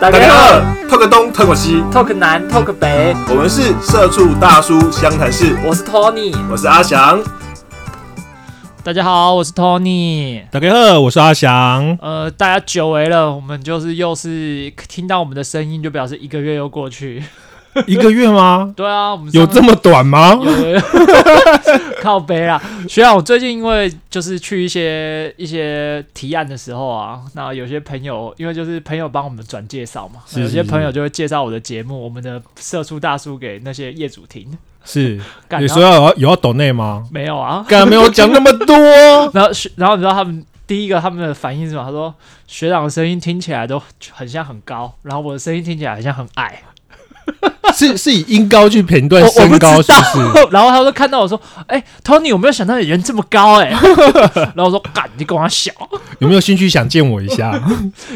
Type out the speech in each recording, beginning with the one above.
大家好，talk 东 talk 西，talk 南 talk 北，我们是社畜大叔湘潭市。我是 Tony，我是阿翔。大家好，我是 Tony。大家好，我是阿翔。呃，大家久违了，我们就是又是听到我们的声音，就表示一个月又过去。一个月吗？对啊，我们有这么短吗？靠背啊，学长，我最近因为就是去一些一些提案的时候啊，那有些朋友因为就是朋友帮我们转介绍嘛，有些朋友就会介绍我的节目，我们的社畜大叔给那些业主听。是，你说要有要抖内吗？没有啊，刚才没有讲那么多。然后然后你知道他们第一个他们的反应是什么？他说学长的声音听起来都很像很高，然后我的声音听起来很像很矮。是是以音高去评断身高，是不是？然后他说看到我说：“哎，Tony，我没有想到你人这么高哎。”然后我说：“干，你跟我小，有没有兴趣想见我一下？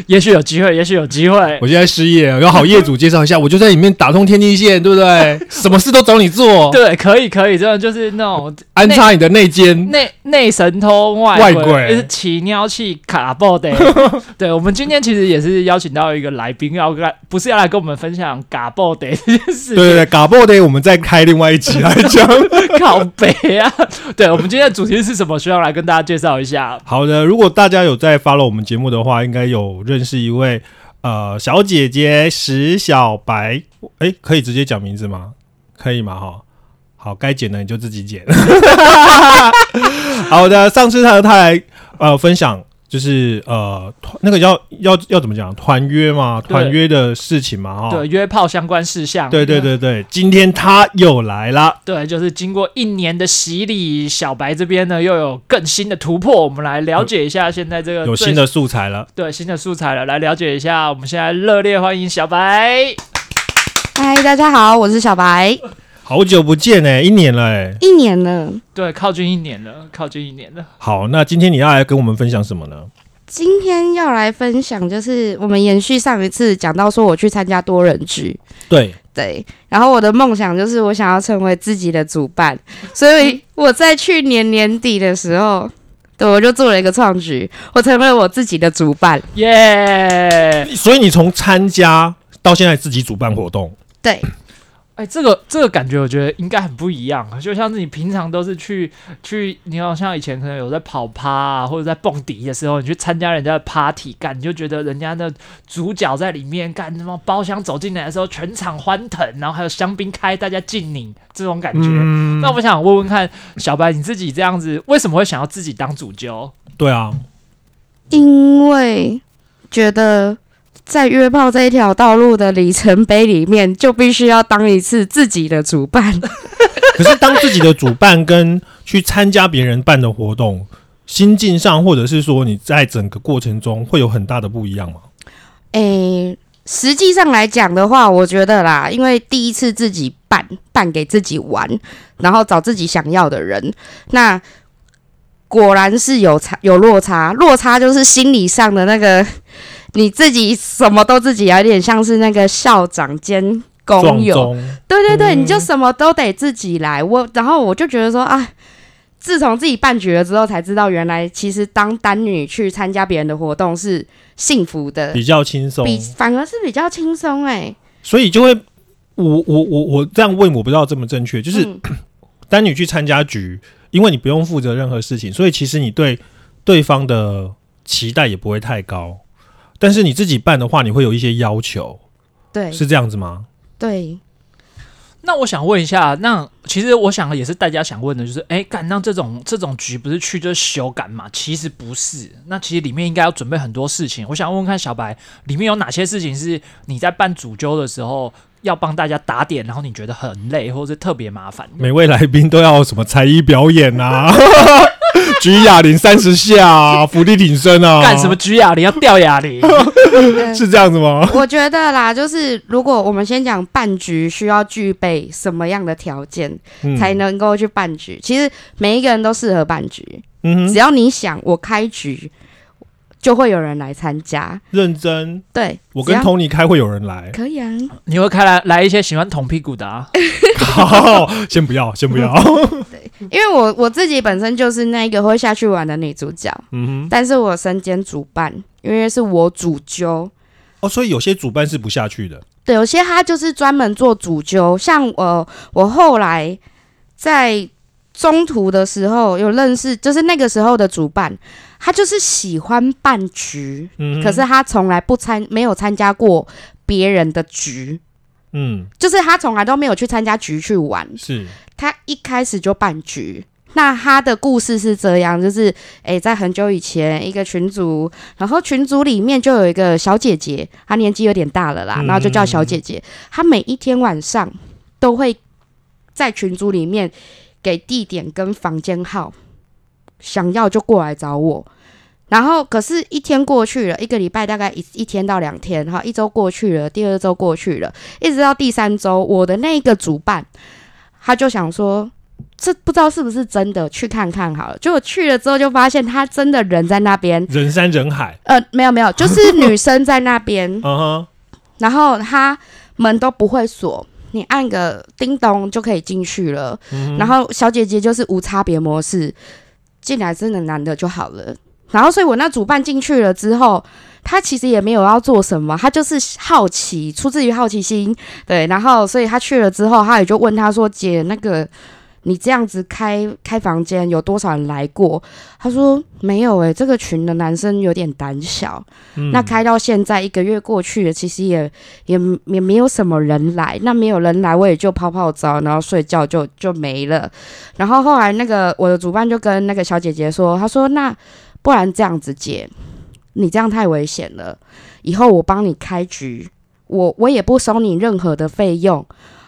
也许有机会，也许有机会。我现在失业，有好业主介绍一下，我就在里面打通天地线，对不对？什么事都找你做。对，可以，可以，真的就是那种安插你的内奸，内内神通外外鬼，是起尿气卡爆的。对，我们今天其实也是邀请到一个来宾，要来，不是要来跟我们分享嘎爆的。对对对，嘎爆的，我们再开另外一集来讲。靠北啊！对，我们今天的主题是什么？需要来跟大家介绍一下。好的，如果大家有在 follow 我们节目的话，应该有认识一位呃小姐姐石小白。哎，可以直接讲名字吗？可以吗？哈，好，该剪的你就自己剪。好的，上次他他来呃分享。就是呃，那个要要要怎么讲？团约嘛，团约的事情嘛，哈。对，约炮相关事项。对对对对，今天他又来了。对，就是经过一年的洗礼，小白这边呢又有更新的突破，我们来了解一下现在这个有新的素材了。对，新的素材了，来了解一下。我们现在热烈欢迎小白。嗨，大家好，我是小白。好久不见哎，一年了哎，一年了，对，靠近一年了，靠近一年了。好，那今天你要来跟我们分享什么呢？今天要来分享，就是我们延续上一次讲到说，我去参加多人局，对对，然后我的梦想就是我想要成为自己的主办，所以我在去年年底的时候，对，我就做了一个创举，我成为我自己的主办，耶！所以你从参加到现在自己主办活动，对。哎，这个这个感觉，我觉得应该很不一样。就像是你平常都是去去，你好像以前可能有在跑趴啊，或者在蹦迪的时候，你去参加人家的 party，干你就觉得人家的主角在里面干什么包厢走进来的时候，全场欢腾，然后还有香槟开，大家敬你这种感觉。那我想问问看，小白你自己这样子，为什么会想要自己当主角？对啊，因为觉得。在约炮这一条道路的里程碑里面，就必须要当一次自己的主办。可是，当自己的主办跟去参加别人办的活动，心境上，或者是说你在整个过程中会有很大的不一样吗？诶，实际上来讲的话，我觉得啦，因为第一次自己办，办给自己玩，然后找自己想要的人，那果然是有差有落差，落差就是心理上的那个。你自己什么都自己，有点像是那个校长兼工友，对对对，你就什么都得自己来。我然后我就觉得说啊，自从自己办局了之后，才知道原来其实当单女去参加别人的活动是幸福的，比较轻松，比反而是比较轻松哎。所以就会，我我我我这样问，我不知道这么正确，就是 单女去参加局，因为你不用负责任何事情，所以其实你对对方的期待也不会太高。但是你自己办的话，你会有一些要求，对，是这样子吗？对。那我想问一下，那其实我想也是大家想问的，就是哎，敢让这种这种局不是去就是修改嘛？其实不是，那其实里面应该要准备很多事情。我想问问看小白，里面有哪些事情是你在办主揪的时候要帮大家打点，然后你觉得很累，或者是特别麻烦？每位来宾都要什么才艺表演啊？举哑铃三十下，伏地挺身啊！干什么举哑铃？要吊哑铃？是这样子吗？我觉得啦，就是如果我们先讲半局需要具备什么样的条件才能够去半局，其实每一个人都适合半局。嗯，只要你想，我开局。就会有人来参加，认真。对，我跟 Tony 开会有人来，可以啊。你会开来来一些喜欢捅屁股的啊？好，先不要，先不要。对，因为我我自己本身就是那个会下去玩的女主角，嗯哼。但是我身兼主办，因为是我主揪。哦，所以有些主办是不下去的。对，有些他就是专门做主揪，像呃，我后来在中途的时候有认识，就是那个时候的主办，他就是喜欢办局，嗯，可是他从来不参，没有参加过别人的局，嗯就是他从来都没有去参加局去玩，是他一开始就办局。那他的故事是这样，就是诶，在很久以前，一个群组，然后群组里面就有一个小姐姐，她年纪有点大了啦，嗯然后就叫小姐姐。她每一天晚上都会在群组里面给地点跟房间号，想要就过来找我。然后，可是，一天过去了，一个礼拜大概一一天到两天，哈，一周过去了，第二周过去了，一直到第三周，我的那个主办，他就想说，这不知道是不是真的，去看看好了。结果去了之后，就发现他真的人在那边，人山人海。呃，没有没有，就是女生在那边，嗯哼，然后他门都不会锁，你按个叮咚就可以进去了。嗯然后小姐姐就是无差别模式，进来真的男的就好了。然后，所以我那主办进去了之后，他其实也没有要做什么，他就是好奇，出自于好奇心，对。然后，所以他去了之后，他也就问他说：“姐，那个你这样子开开房间，有多少人来过？”他说：“没有诶、这个群的男生有点胆小。嗯那开到现在一个月过去了，其实也也也没有什么人来。那没有人来，我也就泡泡澡，然后睡觉就就没了。然后后来那个我的主办就跟那个小姐姐说，他说那不然这样子姐，你这样太危险了，以后我帮你开局，我我也不收你任何的费用。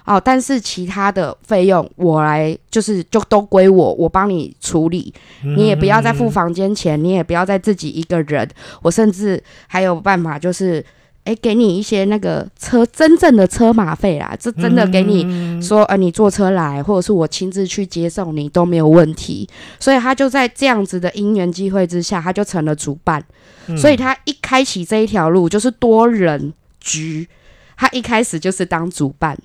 哦，但是其他的费用我来，就是就都归我，我帮你处理。你也不要再付房间钱，你也不要再自己一个人。我甚至还有办法，就是诶，给你一些那个车真正的车马费啦，这真的给你你说，呃，你坐车来，或者是我亲自去接送你都没有问题。所以他就在这样子的因缘机会之下，他就成了主办。嗯所以他一开启这一条路就是多人局，他一开始就是当主办。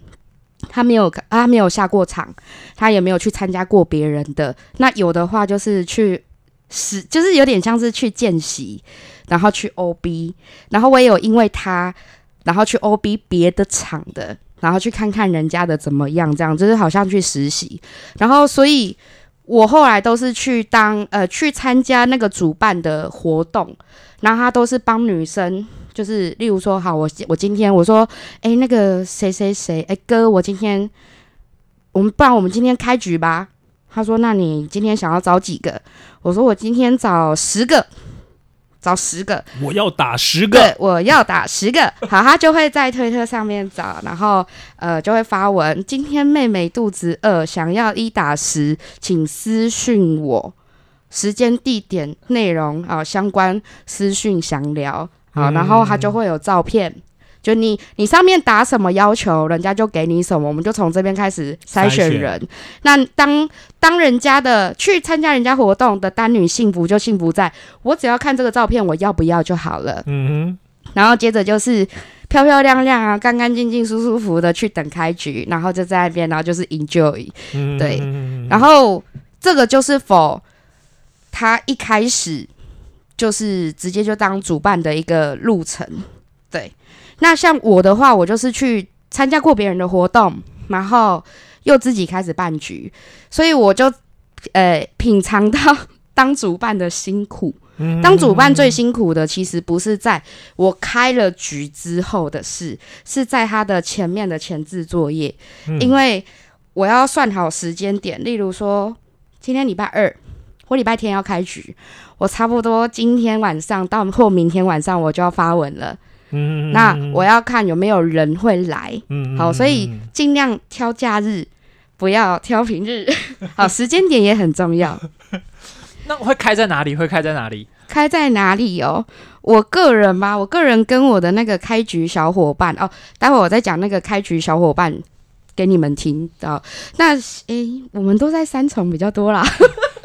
他没有，他没有下过场，他也没有去参加过别人的。那有的话就是去是，就是有点像是去见习，然后去 OB，然后我也有因为他，然后去 OB 别的场的，然后去看看人家的怎么样，这样就是好像去实习。然后所以我后来都是去当呃去参加那个主办的活动，然后他都是帮女生。就是，例如说，好，我我今天我说，哎、那个谁谁谁，哎、哥，我今天，我们不然我们今天开局吧。他说，那你今天想要找几个？我说，我今天找十个，找十个。我要打十个对个，，我要打十个。好，他就会在推特上面找，然后呃就会发文，今天妹妹肚子饿，想要一打十，请私讯我，时间、地点、内容啊、相关私讯详聊。好，然后他就会有照片。就你，你上面打什么要求，人家就给你什么，我们就从这边开始筛筛选选人。那当当人家的去参加人家活动的单女幸福，就幸福在我只要看这个照片，我要不要就好了。嗯哼然后接着就是漂漂亮亮啊，干干净净、舒舒服服的去等开局，然后就在那边，然后就是 enjoy。哼，对嗯然后这个就是否他一开始就是直接就当主办的一个路程。对，那像我的话，我就是去参加过别人的活动，然后又自己开始办局，所以我就呃品尝到 当主办的辛苦。嗯。当主办最辛苦的，其实不是在我开了局之后的事，是在他的前面的前置作业，嗯。因为我要算好时间点，例如说今天礼拜二我礼拜天要开局，我差不多今天晚上到或明天晚上我就要发文了，嗯那我要看有没有人会来，嗯好，所以尽量挑假日，不要挑平日，好，时间点也很重要。那会开在哪里？会开在哪里？开在哪里哦？我个人吧，我个人跟我的那个开局小伙伴哦，待会我再讲那个开局小伙伴给你们听到。那诶，我们都在三重比较多啦。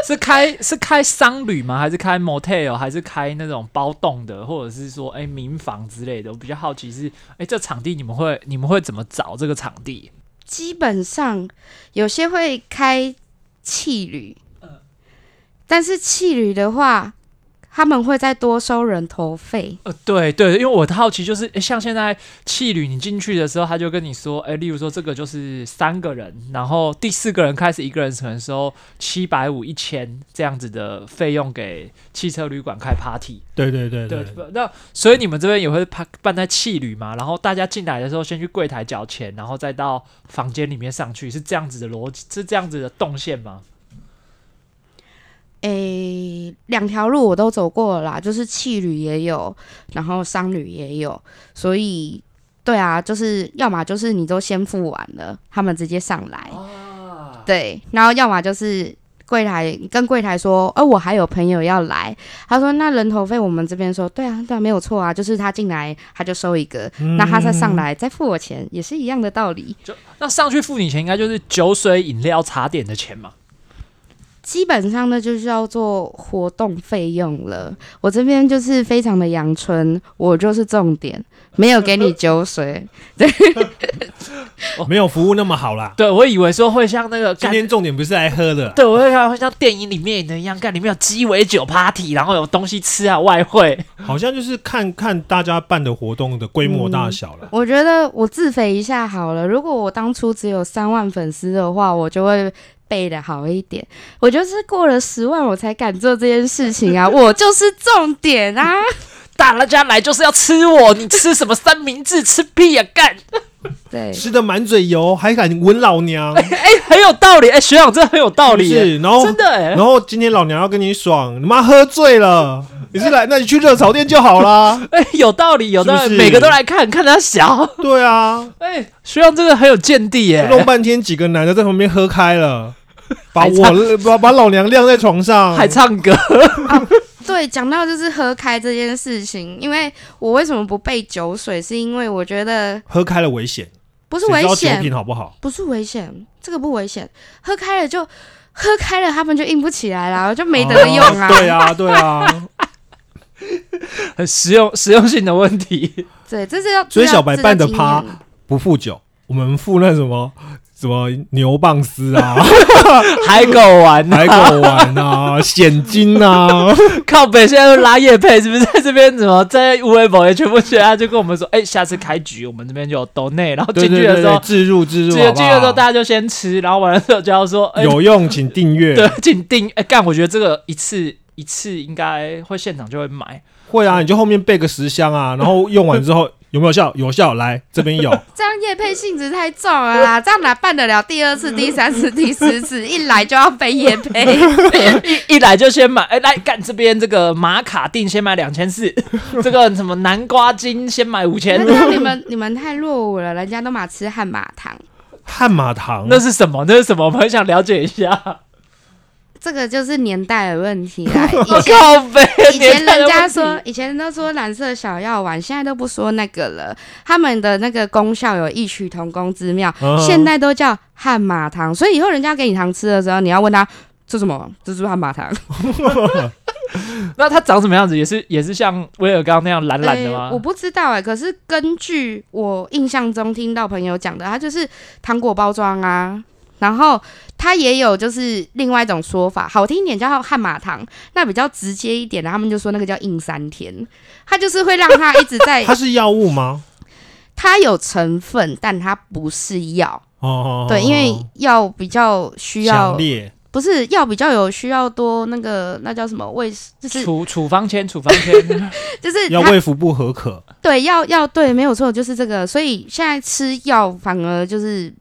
是开是开商旅吗？还是开 motel？还是开那种包栋的，或者是说哎、民房之类的？我比较好奇是哎、这场地你们会你们会怎么找这个场地？基本上有些会开汽旅，但是汽旅的话他们会再多收人头费。呃，对对，因为我的好奇，就是诶像现在气旅你进去的时候，他就跟你说，哎，例如说这个就是三个人，然后第四个人开始一个人可能收七百五、一千这样子的费用给汽车旅馆开 party。对对对对对，，那所以你们这边也会办办在气旅嘛？然后大家进来的时候，先去柜台缴钱，然后再到房间里面上去，是这样子的逻辑，是这样子的动线吗？诶，两条路我都走过了啦，就是汽旅也有，然后商旅也有，所以对啊，就是要么就是你都先付完了，他们直接上来，啊，对，然后要么就是柜台跟柜台说，呃，我还有朋友要来，他说那人头费我们这边说，对啊，对啊，没有错啊，就是他进来他就收一个，那他再上来再付我钱，也是一样的道理。就那上去付你钱，应该就是酒水、饮料、茶点的钱嘛？基本上呢，就是要做活动费用了。我这边就是非常的阳春，我就是重点，没有给你酒水。没有服务那么好啦。对，我以为说会像那个今天重点不是来喝的，对，我会看会像电影里面的一样，干里面有鸡尾酒 party，然后有东西吃啊，外汇。好像就是看看大家办的活动的规模大小了。我觉得我自肥一下好了。如果我当初只有三万粉丝的话，我就会背的好一点。我就是过了十万，我才敢做这件事情啊！我就是重点啊！大家来就是要吃我，你吃什么三明治？吃屁呀、干！对，吃的满嘴油，还敢吻老娘，哎、很有道理，哎、学长真的很有道理、是是？然后真的哎、然后今天老娘要跟你爽，你妈喝醉了，你是来，那你去热炒店就好啦。哎、有道理，有道理，是是每个都来看看他小。对啊，哎、学长这个很有见地耶、弄半天几个男的在旁边喝开了，把我把把老娘晾在床上，还唱歌，对，讲到就是喝开这件事情，因为我为什么不备酒水，是因为我觉得喝开了危险，不是危险，品好不好？不是危险，这个不危险，喝开了就喝开了，他们就硬不起来了，就没得用啊。哦对啊，对啊，很实用实用性的问题。对，这是要所以小白办的趴趴不付酒，我们付那什么什么牛蒡丝啊、海狗丸、海狗丸啊、现金啊，靠北现在都拉夜配，是不是在这边怎么在无为宝也全部学他就跟我们说，哎、下次开局我们这边就有抖内，然后进去的时候自，，入自入，进去的时候大？家就先吃，然后完了之后就要说，哎、有用请订阅。对，请订，哎、干，我觉得这个一次一次应该会现场就会买，会啊，你就后面备个十箱啊，然后用完之后有没有效？有效，来这边有。这样叶配性质太重了啦，这样哪办得了第二次、第三次、第四次？一来就要被叶配，一一来就先买，哎、来干这边这个马卡定先买两千四，这个什么南瓜精先买五千那，你们你们太落伍了，人家都马吃汉马糖，汉马糖那是什么？那是什么？我们很想了解一下。这个就是年代的问题啦。以我前，人家说，以前都说蓝色小药丸，现在都不说那个了。他们的那个功效有异曲同工之妙，嗯现在都叫汉马糖。所以以后人家给你糖吃的时候，你要问他这什么？这是汉马糖？那它长什么样子？也是也是像威尔刚那样蓝蓝的吗？诶我不知道哎、可是根据我印象中听到朋友讲的，它就是糖果包装啊。然后它也有就是另外一种说法，好听一点叫汉马糖，那比较直接一点的，他们就说那个叫硬三天，它就是会让它一直在 它是药物吗？它有成分，但它不是药。哦，对，因为药比较需要不是药比较有需要多那个那叫什么卫，就是处处方签，处方签，就是要胃服不合可。对要要对，没有错，就是这个。所以现在吃药反而就是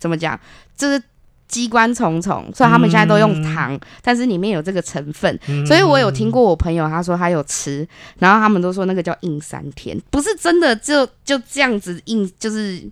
怎么讲，就是机关重重，所以他们现在都用糖，但是里面有这个成分。嗯。所以我有听过我朋友他说他有吃，然后他们都说那个叫硬三天，不是真的就就这样子硬，就是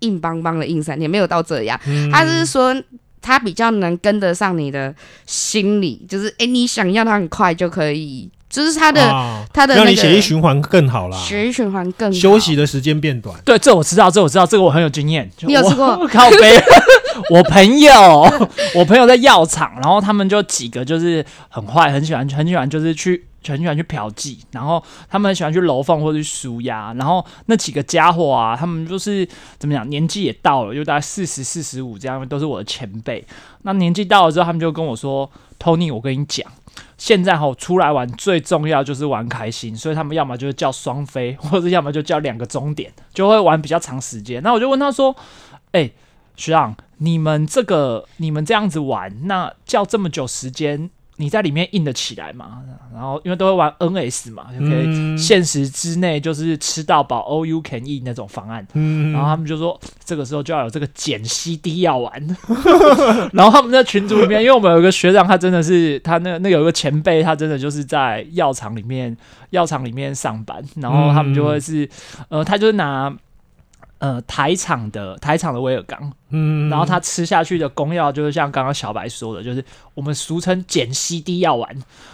硬邦邦的硬三天，没有到这样。嗯。他是说他比较能跟得上你的心理，就是诶，你想要它很快就可以，就是他的、啊他的、那个让你血液循环更好啦，血液循环更好休息的时间变短。对，这我知道，这我知道，这个我很有经验。你有我吃过 靠背，我朋友，我朋友在药厂，然后他们就几个就是很坏，很喜欢，很喜欢就是去。很喜欢去嫖妓，然后他们很喜欢去楼凤或者去舒压，然后那几个家伙啊，他们就是怎么讲，年纪也到了，就大概四十四十五这样，都是我的前辈。那年纪到了之后，他们就跟我说：“Tony，我跟你讲，现在吼出来玩最重要就是玩开心，所以他们要么就是叫双飞，或者要么就叫两个终点，就会玩比较长时间。那我就问他说：“哎、学长，你们这个你们这样子玩，那叫这么久时间，你在里面硬得起来嘛？”然后因为都会玩 NS 嘛，就可以嗯限时之内就是吃到饱 all you can eat 那种方案。嗯然后他们就说，这个时候就要有这个减 CD 药丸。然后他们在群组里面，因为我们有一个学长，他真的是他那那有一个前辈，他真的就是在药厂里面药厂里面上班，然后他们就会是、呃，他就是拿呃台厂的台厂的威尔刚，嗯然后他吃下去的功效就是像刚刚小白说的，就是我们俗称减 CD 药丸，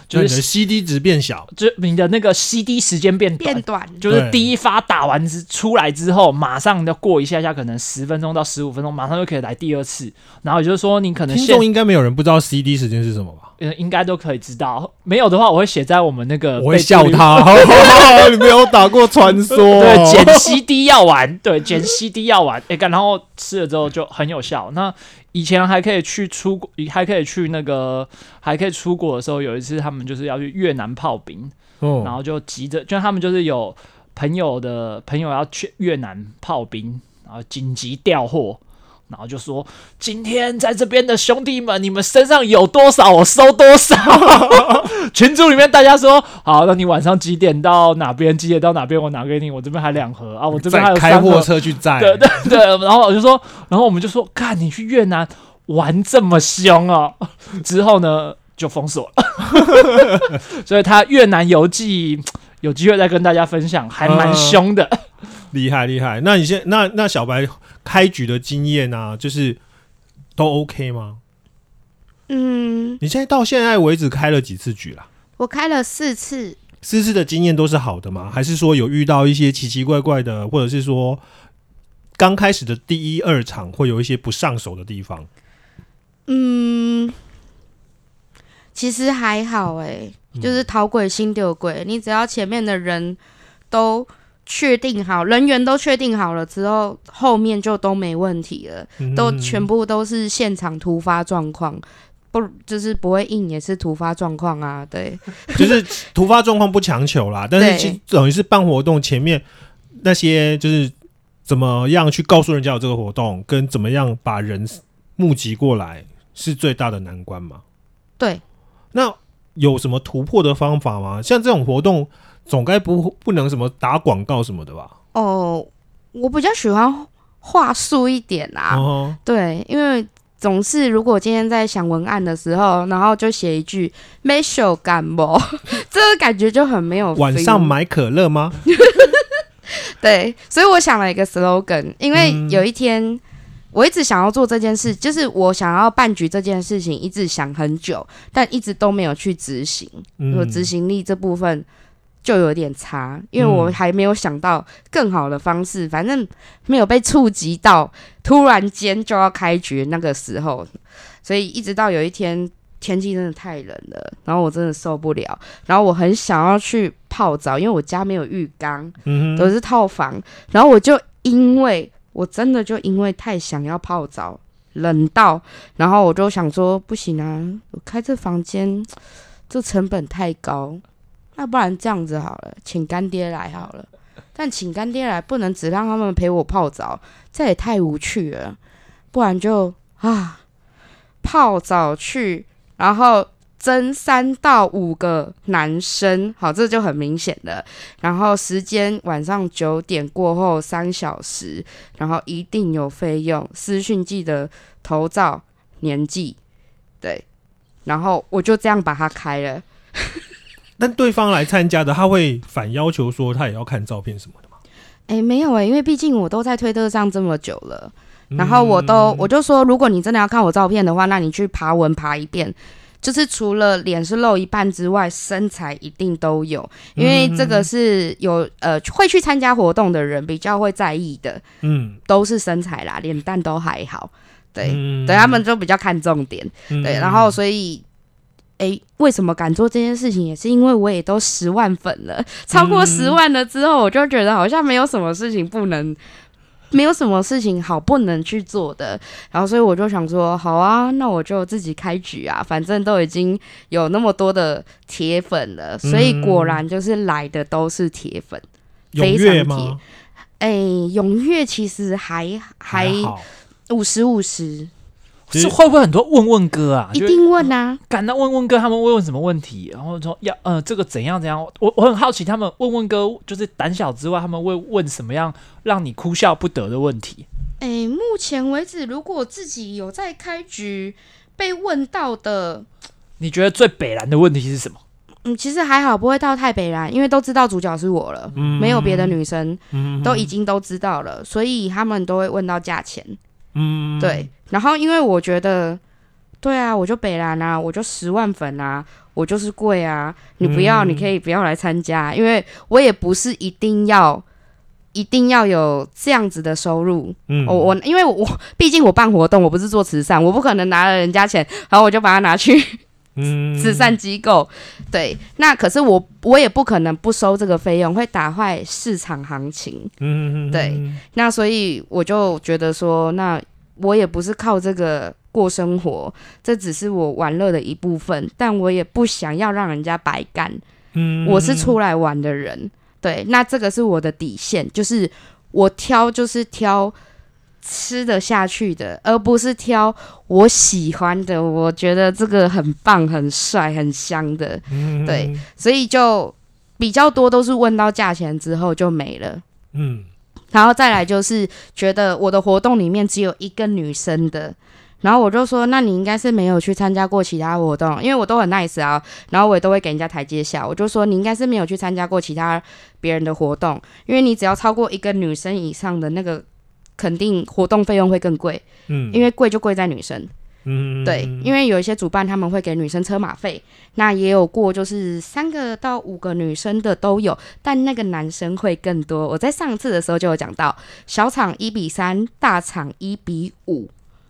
就是你的 CD 值变小，就你的那个 CD 时间变短变。短，就是第一发打完之出来之后，马上要过一下下，可能十分钟到十五分钟，马上就可以来第二次。然后也就是说，你可能现听众应该没有人不知道 CD 时间是什么吧？嗯应该都可以知道，没有的话，我会写在我们那个我会。笑他，你没有打过传说，对，减 CD 药丸，对，减 CD 药丸，哎、干然后吃了之后就很有效。那以前还可以去出国，还可以去那个，还可以出国的时候，有一次他们就是要去越南炮兵，哦然后就急着，就他们就是有朋友的朋友要去越南炮兵，然后紧急调货，然后就说今天在这边的兄弟们，你们身上有多少，我收多少。群组里面大家说好，那你晚上几点到哪边？几点到哪边？我拿给你，我这边还两盒啊，我这边还有开货。车去载，对对 对，然后我就说，然后我们就说，看你去越南玩这么凶哦，之后呢就封锁了，所以他越南游记有机会再跟大家分享，还蛮凶的。厉害厉害。那你现那那小白开局的经验啊，就是都 OK 吗？嗯，你现在到现在为止开了几次局啦？我开了四次，四次的经验都是好的吗？还是说有遇到一些奇奇怪怪的，或者是说刚开始的第一二场会有一些不上手的地方？嗯，其实还好哎、嗯就是讨鬼心丢鬼，你只要前面的人都确定好，人员都确定好了之后，后面就都没问题了，都嗯全部都是现场突发状况。不，就是不会硬也是突发状况啊，对，就是突发状况不强求啦，但是对其等于是办活动前面那些就是怎么样去告诉人家有这个活动，跟怎么样把人募集过来是最大的难关嘛。对，那有什么突破的方法吗？像这种活动总该不不能什么打广告什么的吧？哦，我比较喜欢话术一点啊，哦，对，因为总是如果今天在想文案的时候，然后就写一句没手感冒，这个感觉就很没有。晚上买可乐吗？对，所以我想了一个 slogan，因为嗯有一天。我一直想要做这件事，就是我想要办局这件事情，一直想很久，但一直都没有去执行。我嗯执行力这部分就有点差，因为我嗯还没有想到更好的方式，反正没有被触及到，突然间就要开局那个时候，所以一直到有一天天气真的太冷了，然后我真的受不了，然后我很想要去泡澡，因为我家没有浴缸，嗯都是套房，然后我就因为我真的就因为太想要泡澡，冷到，然后我就想说不行啊，我开这房间这成本太高，那不然这样子好了，请干爹来好了。但请干爹来不能只让他们陪我泡澡，这也太无趣了。不然就啊，泡澡去，然后争三到五个男生，好，这就很明显了。然后时间晚上九点过后三小时，然后一定有费用，私讯记得头照年纪，对，然后我就这样把它开了。但对方来参加的，他会反要求说他也要看照片什么的吗？诶，没有诶，因为毕竟我都在推特上这么久了，然后我都嗯我就说，如果你真的要看我照片的话，那你去爬文爬一遍。就是除了脸是露一半之外，身材一定都有，因为这个是有呃会去参加活动的人比较会在意的，嗯，都是身材啦，脸蛋都还好，对，嗯。对他们就比较看重点，嗯。对，然后所以。诶，为什么敢做这件事情？也是因为我也都十万粉了，超过十万了之后，我就觉得好像没有什么事情不能没有什么事情好不能去做的。然后所以我就想说，好啊，那我就自己开局啊，反正都已经有那么多的铁粉了，所以果然就是来的都是铁粉。踊非常铁跃吗？哎，踊跃其实还还，五十五十，是会不会很多问问哥啊？一定问啊。敢那问问哥他们会问什么问题，然后说要呃这个怎样怎样，我我很好奇他们问问哥就是胆小之外，他们会问什么样让你哭笑不得的问题？哎，目前为止，如果自己有在开局被问到的，你觉得最北蓝的问题是什么？嗯，其实还好，不会到太北蓝，因为都知道主角是我了，嗯没有别的女生，嗯都已经都知道了，所以他们都会问到价钱。嗯，对，然后因为我觉得，对啊，我就北兰啊，我就十万粉啊，我就是贵啊，你不要，嗯。你可以不要来参加，因为我也不是一定要。一定要有这样子的收入，嗯。我我因为我毕竟我办活动，我不是做慈善，我不可能拿了人家钱，然后我就把它拿去嗯慈善机构。对，那可是我我也不可能不收这个费用，会打坏市场行情。嗯对那所以我就觉得说，那我也不是靠这个过生活，这只是我玩乐的一部分，但我也不想要让人家白干。嗯我是出来玩的人，对，那这个是我的底线，就是我挑就是挑吃得下去的，而不是挑我喜欢的，我觉得这个很棒、很帅、很香的，嗯。对，所以就比较多都是问到价钱之后就没了。嗯。然后再来就是觉得我的活动里面只有一个女生的，然后我就说，那你应该是没有去参加过其他活动，因为我都很 nice 啊，然后我也都会给人家台阶下，我就说你应该是没有去参加过其他别人的活动，因为你只要超过一个女生以上的那个，肯定活动费用会更贵，嗯因为贵就贵在女生。嗯对，因为有一些主办他们会给女生车马费，那也有过就是三个到五个女生的都有，但那个男生会更多。我在上次的时候就有讲到，小场一比三，大场一比五。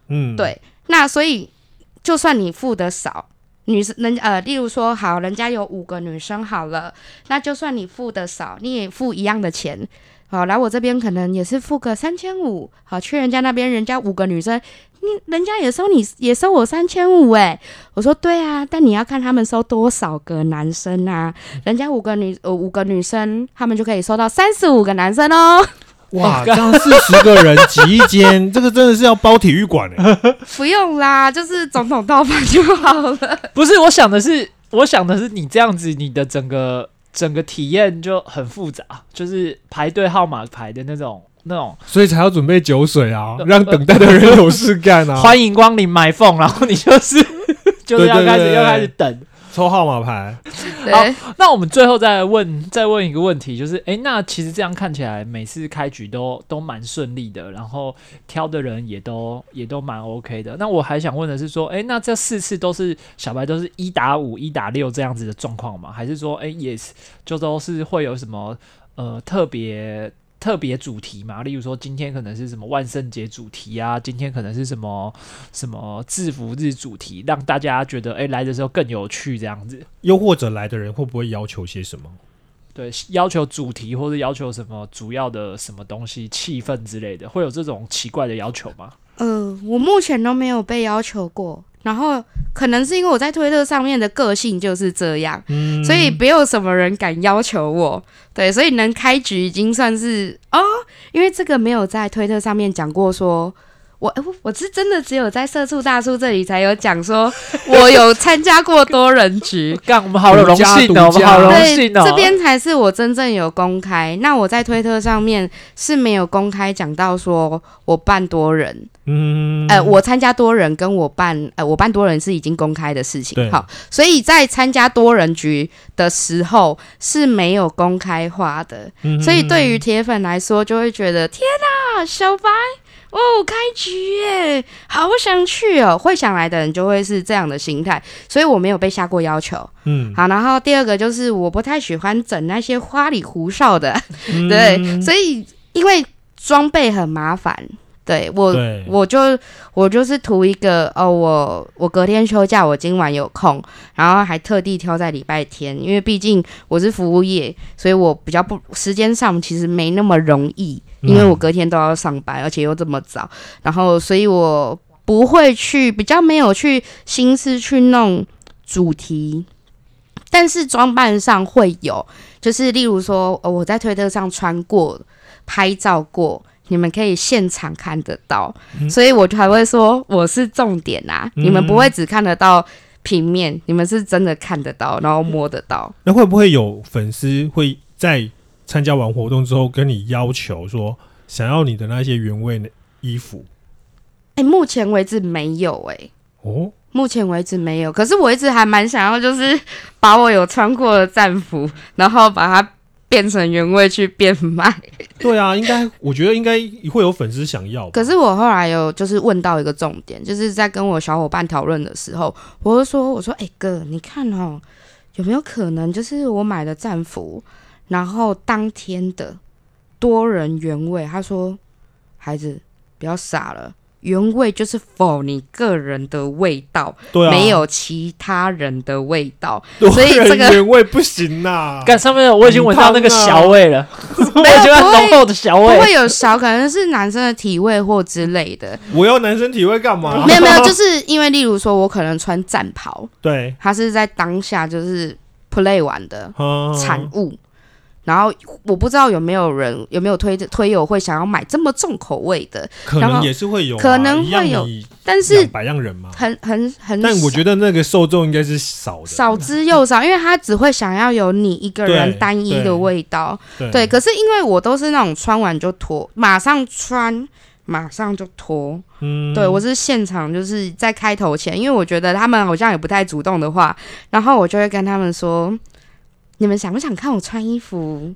嗯对，那所以就算你付的少，女生人呃，例如说好，人家有五个女生好了，那就算你付的少，你也付一样的钱。好，来我这边可能也是付个三千五，好，去人家那边人家五个女生，你人家也收你也收我三千五哎，我说对啊，但你要看他们收多少个男生啊，人家五个女呃五个女生，他们就可以收到三十五个男生哦，哇，这样四十个人挤一间，这个真的是要包体育馆哎。不用啦，就是总统套房就好了。不是，我想的是，我想的是你这样子，你的整个整个体验就很复杂，就是排队号码牌的那种那种。所以才要准备酒水啊呃，让等待的人有事干啊。欢迎光临买凤，然后你就是 就是要开始要开始等。抽号码牌，好，那我们最后再问再问一个问题，就是诶，那其实这样看起来每次开局都都蛮顺利的，然后挑的人也都也都蛮 OK 的。那我还想问的是说，诶，那这四次都是小白都是一打五、一打六这样子的状况吗？还是说，诶，也是就都是会有什么呃特别？特别主题嘛，例如说今天可能是什么万圣节主题啊，今天可能是什么什么制服日主题，让大家觉得诶来的时候更有趣这样子。又或者来的人会不会要求些什么？对，要求主题或者要求什么主要的什么东西、气氛之类的，会有这种奇怪的要求吗？呃，我目前都没有被要求过，然后可能是因为我在推特上面的个性就是这样，嗯所以没有什么人敢要求我。对，所以能开局已经算是哦，因为这个没有在推特上面讲过说。我我我是真的只有在社畜大叔这里才有讲说，我有参加过多人局，干，我们好有荣幸哦，我们好荣，幸哦。这边才是我真正有公开。那我在推特上面是没有公开讲到说我办多人，嗯呃，我参加多人跟我办，呃，我办多人是已经公开的事情对。好，所以在参加多人局的时候是没有公开化的，嗯所以对于铁粉来说就会觉得天哪，小白。哦，开局耶，好想去哦！会想来的人就会是这样的心态，所以我没有被下过要求。嗯。好，然后第二个就是我不太喜欢整那些花里胡哨的，嗯。对，所以因为装备很麻烦，对我对，我就我就是图一个哦，我我隔天休假，我今晚有空，然后还特地挑在礼拜天，因为毕竟我是服务业，所以我比较不时间上其实没那么容易，因为我隔天都要上班，而且又这么早，然后所以我不会去比较没有去心思去弄主题，但是装扮上会有，就是例如说、哦、我在推特上穿过拍照过。你们可以现场看得到，嗯所以我才会说我是重点啊！嗯你们不会只看得到平面，你们是真的看得到，然后摸得到。那会不会有粉丝会在参加完活动之后跟你要求说，想要你的那些原味的衣服？哎、目前为止没有哎、哦，目前为止没有。可是我一直还蛮想要，就是把我有穿过的战服，然后把它变成原味去变卖。对啊，应该，我觉得应该会有粉丝想要。可是我后来有就是问到一个重点，就是在跟我小伙伴讨论的时候，我就说：“我说，哎、哥，你看哦，有没有可能就是我买的战服，然后当天的多人原味？”他说：“孩子，不要傻了。”原味就是否你个人的味道，对啊，没有其他人的味道。所以这个原味不行呐、干上面我已经闻到那个小味了，我已经闻到浓厚的小味不。会有小，可能是男生的体味或之类的。我要男生体味干嘛？没有没有，就是因为例如说，我可能穿战袍，对，它是在当下就是 play 完的嗯产物。然后我不知道有没有人有没有推推友会想要买这么重口味的，可能也是会有啊、可能会有但是样人嘛。很很很但我觉得那个受众应该是少的，少之又少，因为他只会想要有你一个人对单一对的味道。对对，可是因为我都是那种穿完就脱，马上穿，马上就脱。嗯对我是现场就是在开头前，因为我觉得他们好像也不太主动的话，然后我就会跟他们说：“你们想不想看我穿衣服？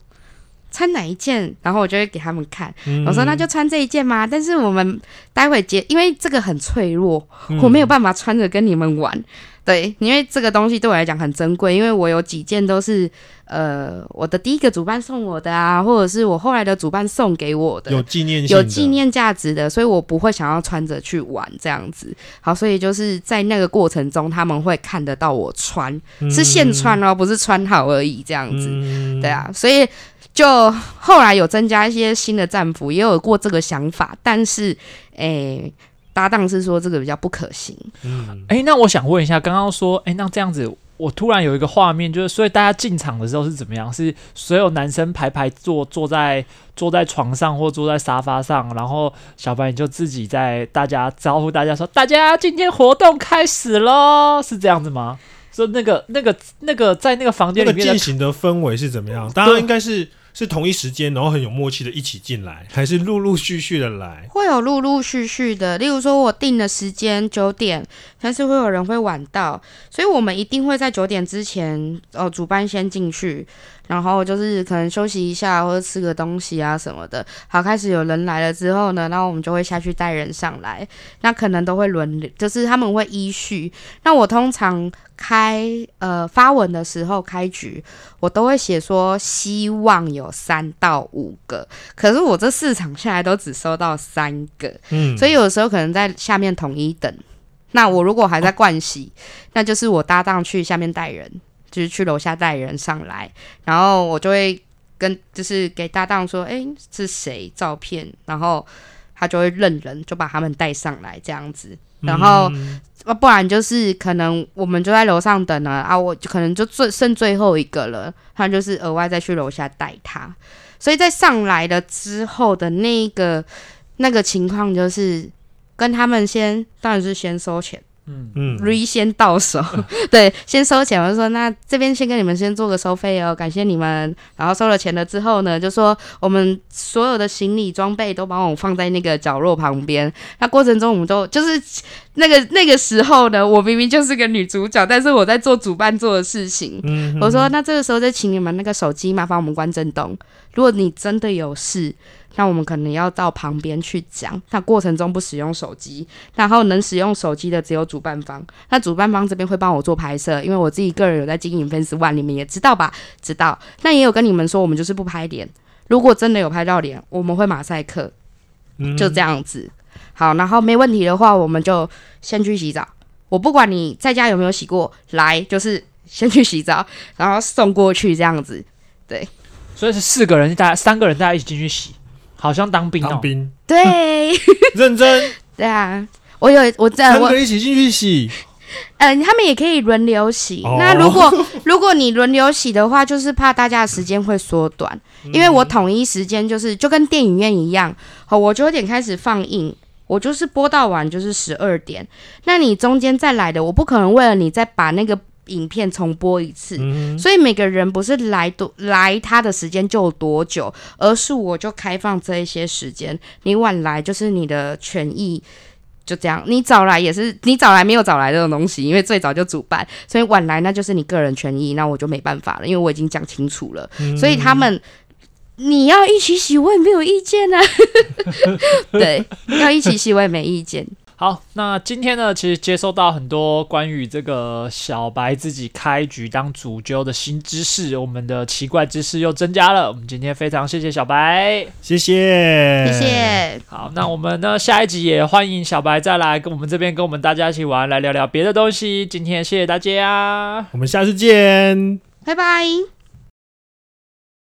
穿哪一件？”然后我就会给他们看，嗯我说：“那就穿这一件嘛？”但是我们待会结，因为这个很脆弱，嗯我没有办法穿着跟你们玩。对，因为这个东西对我来讲很珍贵，因为我有几件都是呃我的第一个主办送我的啊，或者是我后来的主办送给我的，有纪念有纪念价值的，所以我不会想要穿着去玩这样子。好，所以就是在那个过程中，他们会看得到我穿，是现穿哦，不是穿好而已这样子。嗯对，啊，所以就后来有增加一些新的战俘，也有过这个想法，但是诶。搭档是说这个比较不可行，嗯，哎、那我想问一下，刚刚说，哎、那这样子，我突然有一个画面，就是所以大家进场的时候是怎么样？是所有男生排排坐，坐在坐在床上或坐在沙发上，然后小白你就自己在大家招呼大家说，大家今天活动开始喽，是这样子吗？说那个那个那个在那个房间里面的进行的氛围是怎么样？大家应该是是同一时间，然后很有默契的一起进来，还是陆陆续续的来？会有陆陆续续的，例如说我定的时间九点，但是会有人会晚到，所以我们一定会在九点之前，呃，主办先进去，然后就是可能休息一下或者吃个东西啊什么的。好，开始有人来了之后呢，那我们就会下去带人上来，那可能都会轮流，就是他们会依序。那我通常开呃发文的时候开局，我都会写说希望有三到五个，可是我这四场下来都只收到三个，嗯，所以有的时候可能在下面统一等。那我如果还在盥洗，那就是我搭档去下面带人，就是去楼下带人上来，然后我就会跟就是给搭档说，诶，是谁照片，然后他就会认人，就把他们带上来这样子。然后嗯啊，不然就是可能我们就在楼上等了啊，我就可能就最剩最后一个了，他就是额外再去楼下带他，所以在上来了之后的那个那个情况就是跟他们先，当然是先收钱。嗯嗯 re 先到手，对，先收钱。我就说，那这边先跟你们先做个收费哦，感谢你们。然后收了钱了之后呢，就说我们所有的行李装备都帮我放在那个角落旁边。那过程中我们都就是那个那个时候呢，我明明就是个女主角，但是我在做主办做的事情。嗯我说，那这个时候就请你们那个手机麻烦我们关震动。如果你真的有事，那我们可能要到旁边去讲。那过程中不使用手机，然后能使用手机的只有主办方。那主办方这边会帮我做拍摄，因为我自己个人有在经营 Fans One，你们也知道吧？知道。那也有跟你们说，我们就是不拍脸。如果真的有拍到脸，我们会马赛克，嗯就这样子。好，然后没问题的话，我们就先去洗澡。我不管你在家有没有洗过，来就是先去洗澡，然后送过去这样子。对所以是四个人，大家三个人大家一起进去洗，好像当兵哦。当兵。对，认真，对啊，我有我在三我个一起进去洗，嗯、他们也可以轮流洗。哦。那如果如果你轮流洗的话，就是怕大家的时间会缩短，因为我统一时间就是就跟电影院一样，好，我九点开始放映。我就是播到晚就是十二点，那你中间再来的，我不可能为了你再把那个影片重播一次，嗯，所以每个人不是来多来他的时间就有多久，而是我就开放这一些时间，你晚来就是你的权益，就这样。你早来也是你早来没有早来这种东西，因为最早就主办，所以晚来那就是你个人权益，那我就没办法了，因为我已经讲清楚了。嗯所以他们你要一起洗，我也没有意见啊。对，要一起洗我也没意见。好，那今天呢，其实接收到很多关于这个小白自己开局当主揪的新知识，我们的奇怪知识又增加了。我们今天非常谢谢小白。谢谢，谢。谢，好，那我们呢下一集也欢迎小白再来跟我们这边跟我们大家一起玩，来聊聊别的东西。今天谢谢大家。我们下次见。拜拜。